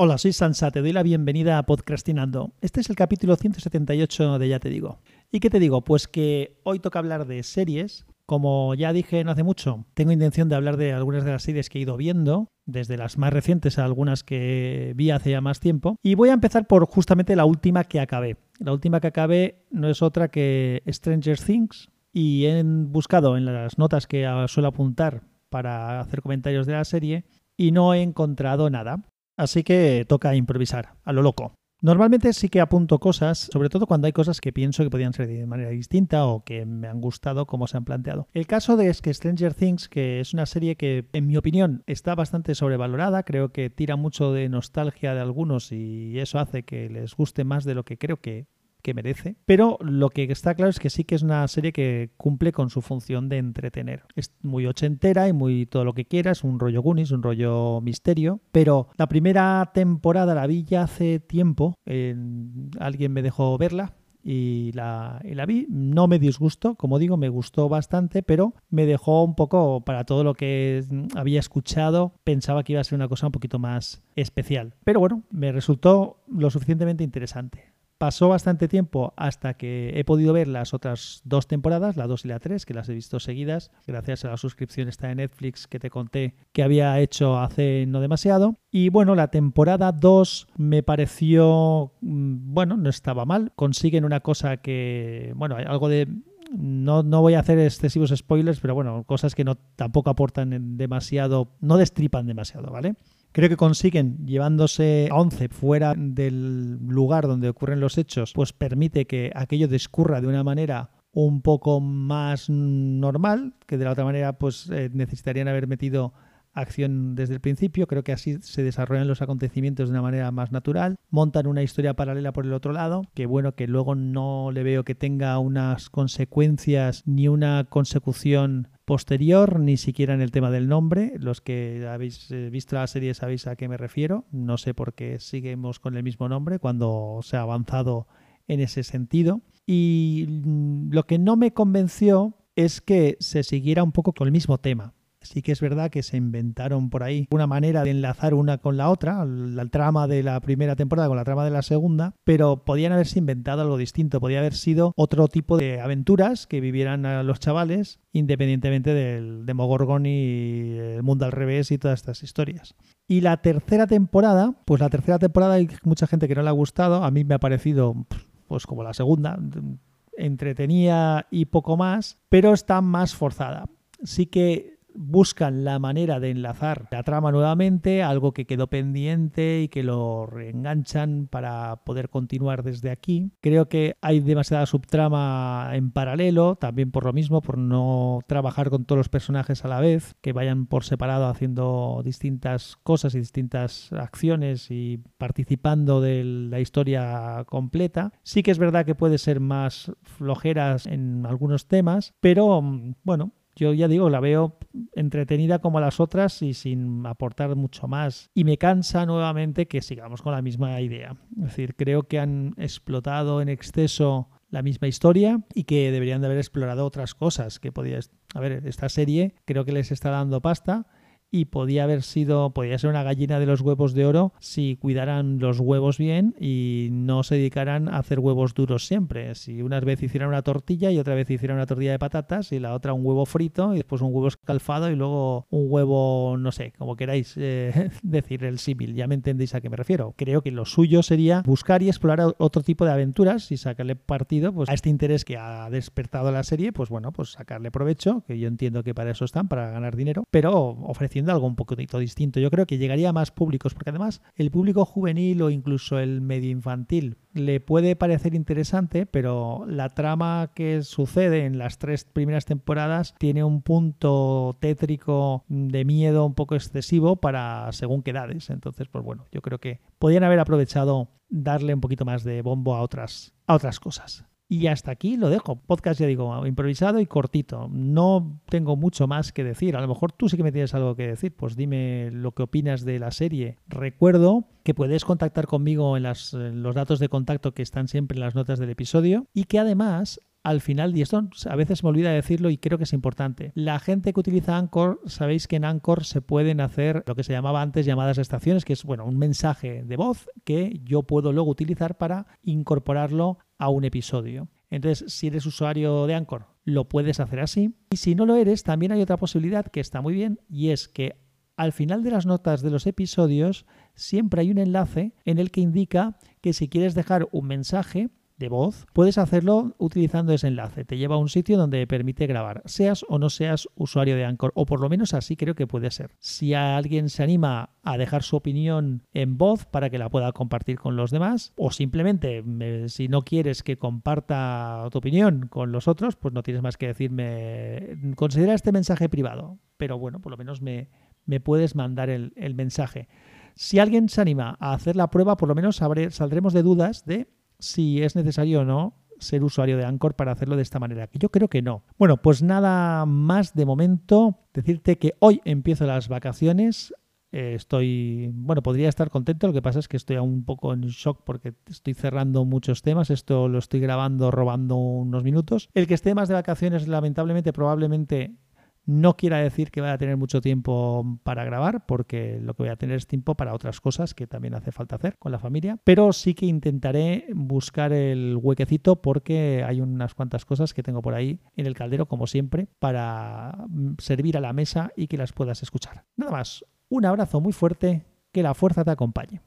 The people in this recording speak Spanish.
Hola, soy Sansa, te doy la bienvenida a Podcastinando. Este es el capítulo 178 de Ya te digo. ¿Y qué te digo? Pues que hoy toca hablar de series. Como ya dije no hace mucho, tengo intención de hablar de algunas de las series que he ido viendo, desde las más recientes a algunas que vi hace ya más tiempo. Y voy a empezar por justamente la última que acabé. La última que acabé no es otra que Stranger Things. Y he buscado en las notas que suelo apuntar para hacer comentarios de la serie y no he encontrado nada. Así que toca improvisar, a lo loco. Normalmente sí que apunto cosas, sobre todo cuando hay cosas que pienso que podrían ser de manera distinta o que me han gustado como se han planteado. El caso de es que Stranger Things, que es una serie que en mi opinión está bastante sobrevalorada, creo que tira mucho de nostalgia de algunos y eso hace que les guste más de lo que creo que que merece. Pero lo que está claro es que sí que es una serie que cumple con su función de entretener. Es muy ochentera y muy todo lo que quieras, un rollo Goonies, un rollo misterio. Pero la primera temporada la vi ya hace tiempo. alguien me dejó verla, y la, y la, vi. No me disgustó, como digo, me gustó bastante, pero me dejó un poco para todo lo que había escuchado. Pensaba que iba a ser una cosa un poquito más especial. Pero bueno, me resultó lo suficientemente interesante. Pasó bastante tiempo hasta que he podido ver las otras dos temporadas, la 2 y la 3, que las he visto seguidas, gracias a la suscripción esta de Netflix que te conté que había hecho hace no demasiado. Y bueno, la temporada 2 me pareció, mm, bueno, no estaba mal. Consiguen una cosa que, bueno, algo de no, no, voy a hacer excesivos spoilers, pero bueno, cosas que no tampoco aportan demasiado, no destripan demasiado, ¿vale? Creo que consiguen, llevándose a 11 fuera del lugar donde ocurren los hechos, pues permite que aquello discurra de una manera un poco más normal, que de la otra manera pues eh, necesitarían haber metido acción desde el principio, creo que así se desarrollan los acontecimientos de una manera más natural, montan una historia paralela por el otro lado, que bueno, que luego no le veo que tenga unas consecuencias ni una consecución posterior, ni siquiera en el tema del nombre. Los que habéis eh, visto la serie sabéis a qué me refiero. No sé por qué seguimos con el mismo nombre cuando se ha avanzado en ese sentido. Y mm, lo que no me convenció es que se siguiera un poco con el mismo tema. Sí que es verdad que se inventaron por ahí una manera de enlazar una con la otra, la trama de la primera temporada con la trama de la segunda, pero podían haberse inventado algo distinto, podía haber sido otro tipo de aventuras que vivieran a los chavales independientemente del Demogorgon y el mundo al revés y todas estas historias. Y la tercera temporada, pues la tercera temporada hay mucha gente que no le ha gustado, a mí me ha parecido pues como la segunda, entretenía y poco más, pero está más forzada. Sí que buscan la manera de enlazar la trama nuevamente, algo que quedó pendiente y que lo reenganchan para poder continuar desde aquí. Creo que hay demasiada subtrama en paralelo, también por lo mismo, por no trabajar con todos los personajes a la vez, que vayan por separado haciendo distintas cosas y distintas acciones y participando de la historia completa. Sí que es verdad que puede ser más flojeras en algunos temas, pero bueno, yo ya digo, la veo entretenida como las otras y sin aportar mucho más. Y me cansa nuevamente que sigamos con la misma idea. Es decir, creo que han explotado en exceso la misma historia y que deberían de haber explorado otras cosas que podía a ver esta serie creo que les está dando pasta y podía haber sido, podía ser una gallina de los huevos de oro si cuidaran los huevos bien y no se dedicaran a hacer huevos duros siempre. Si una vez hicieran una tortilla y otra vez hicieran una tortilla de patatas y la otra un huevo frito y después un huevo escalfado y luego un huevo, no sé, como queráis eh, decir el símil, ya me entendéis a qué me refiero. Creo que lo suyo sería buscar y explorar otro tipo de aventuras y sacarle partido pues, a este interés que ha despertado la serie, pues bueno, pues sacarle provecho, que yo entiendo que para eso están, para ganar dinero, pero ofreciendo algo un poquito distinto. Yo creo que llegaría a más públicos, porque además el público juvenil o incluso el medio infantil le puede parecer interesante, pero la trama que sucede en las tres primeras temporadas tiene un punto tétrico de miedo un poco excesivo para según qué edades. Entonces, pues bueno, yo creo que podrían haber aprovechado darle un poquito más de bombo a otras, a otras cosas. Y hasta aquí lo dejo. Podcast, ya digo, improvisado y cortito. No tengo mucho más que decir. A lo mejor tú sí que me tienes algo que decir. Pues dime lo que opinas de la serie. Recuerdo que puedes contactar conmigo en, las, los datos de contacto que están siempre en las notas del episodio y que además al final, y esto a veces me olvida decirlo y creo que es importante, la gente que utiliza Anchor, sabéis que en Anchor se pueden hacer lo que se llamaba antes llamadas de estaciones, que es bueno, un mensaje de voz que yo puedo luego utilizar para incorporarlo a un episodio. Entonces, si eres usuario de Anchor, lo puedes hacer así. Y si no lo eres, también hay otra posibilidad que está muy bien y es que al final de las notas de los episodios siempre hay un enlace en el que indica que si quieres dejar un mensaje de voz, puedes hacerlo utilizando ese enlace. Te lleva a un sitio donde permite grabar, seas o no seas usuario de Anchor, o por lo menos así creo que puede ser. Si alguien se anima a dejar su opinión en voz para que la pueda compartir con los demás, o simplemente si no quieres que comparta tu opinión con los otros, pues no tienes más que decirme, considera este mensaje privado, pero bueno, por lo menos me, me puedes mandar el, el mensaje. Si alguien se anima a hacer la prueba, por lo menos saldremos de dudas de si es necesario o no ser usuario de Anchor para hacerlo de esta manera. Yo creo que no. Bueno, pues nada más de momento. Decirte que hoy empiezo las vacaciones. Eh, estoy, bueno, podría estar contento, lo que pasa es que estoy un poco en shock porque estoy cerrando muchos temas, esto lo estoy grabando robando unos minutos. El que esté más de vacaciones, lamentablemente, probablemente no quiera decir que vaya a tener mucho tiempo para grabar, porque lo que voy a tener es tiempo para otras cosas que también hace falta hacer con la familia. Pero sí que intentaré buscar el huequecito porque hay unas cuantas cosas que tengo por ahí en el caldero, como siempre, para mm, servir a la mesa y que las puedas escuchar. Nada más, un abrazo muy fuerte, que la fuerza te acompañe.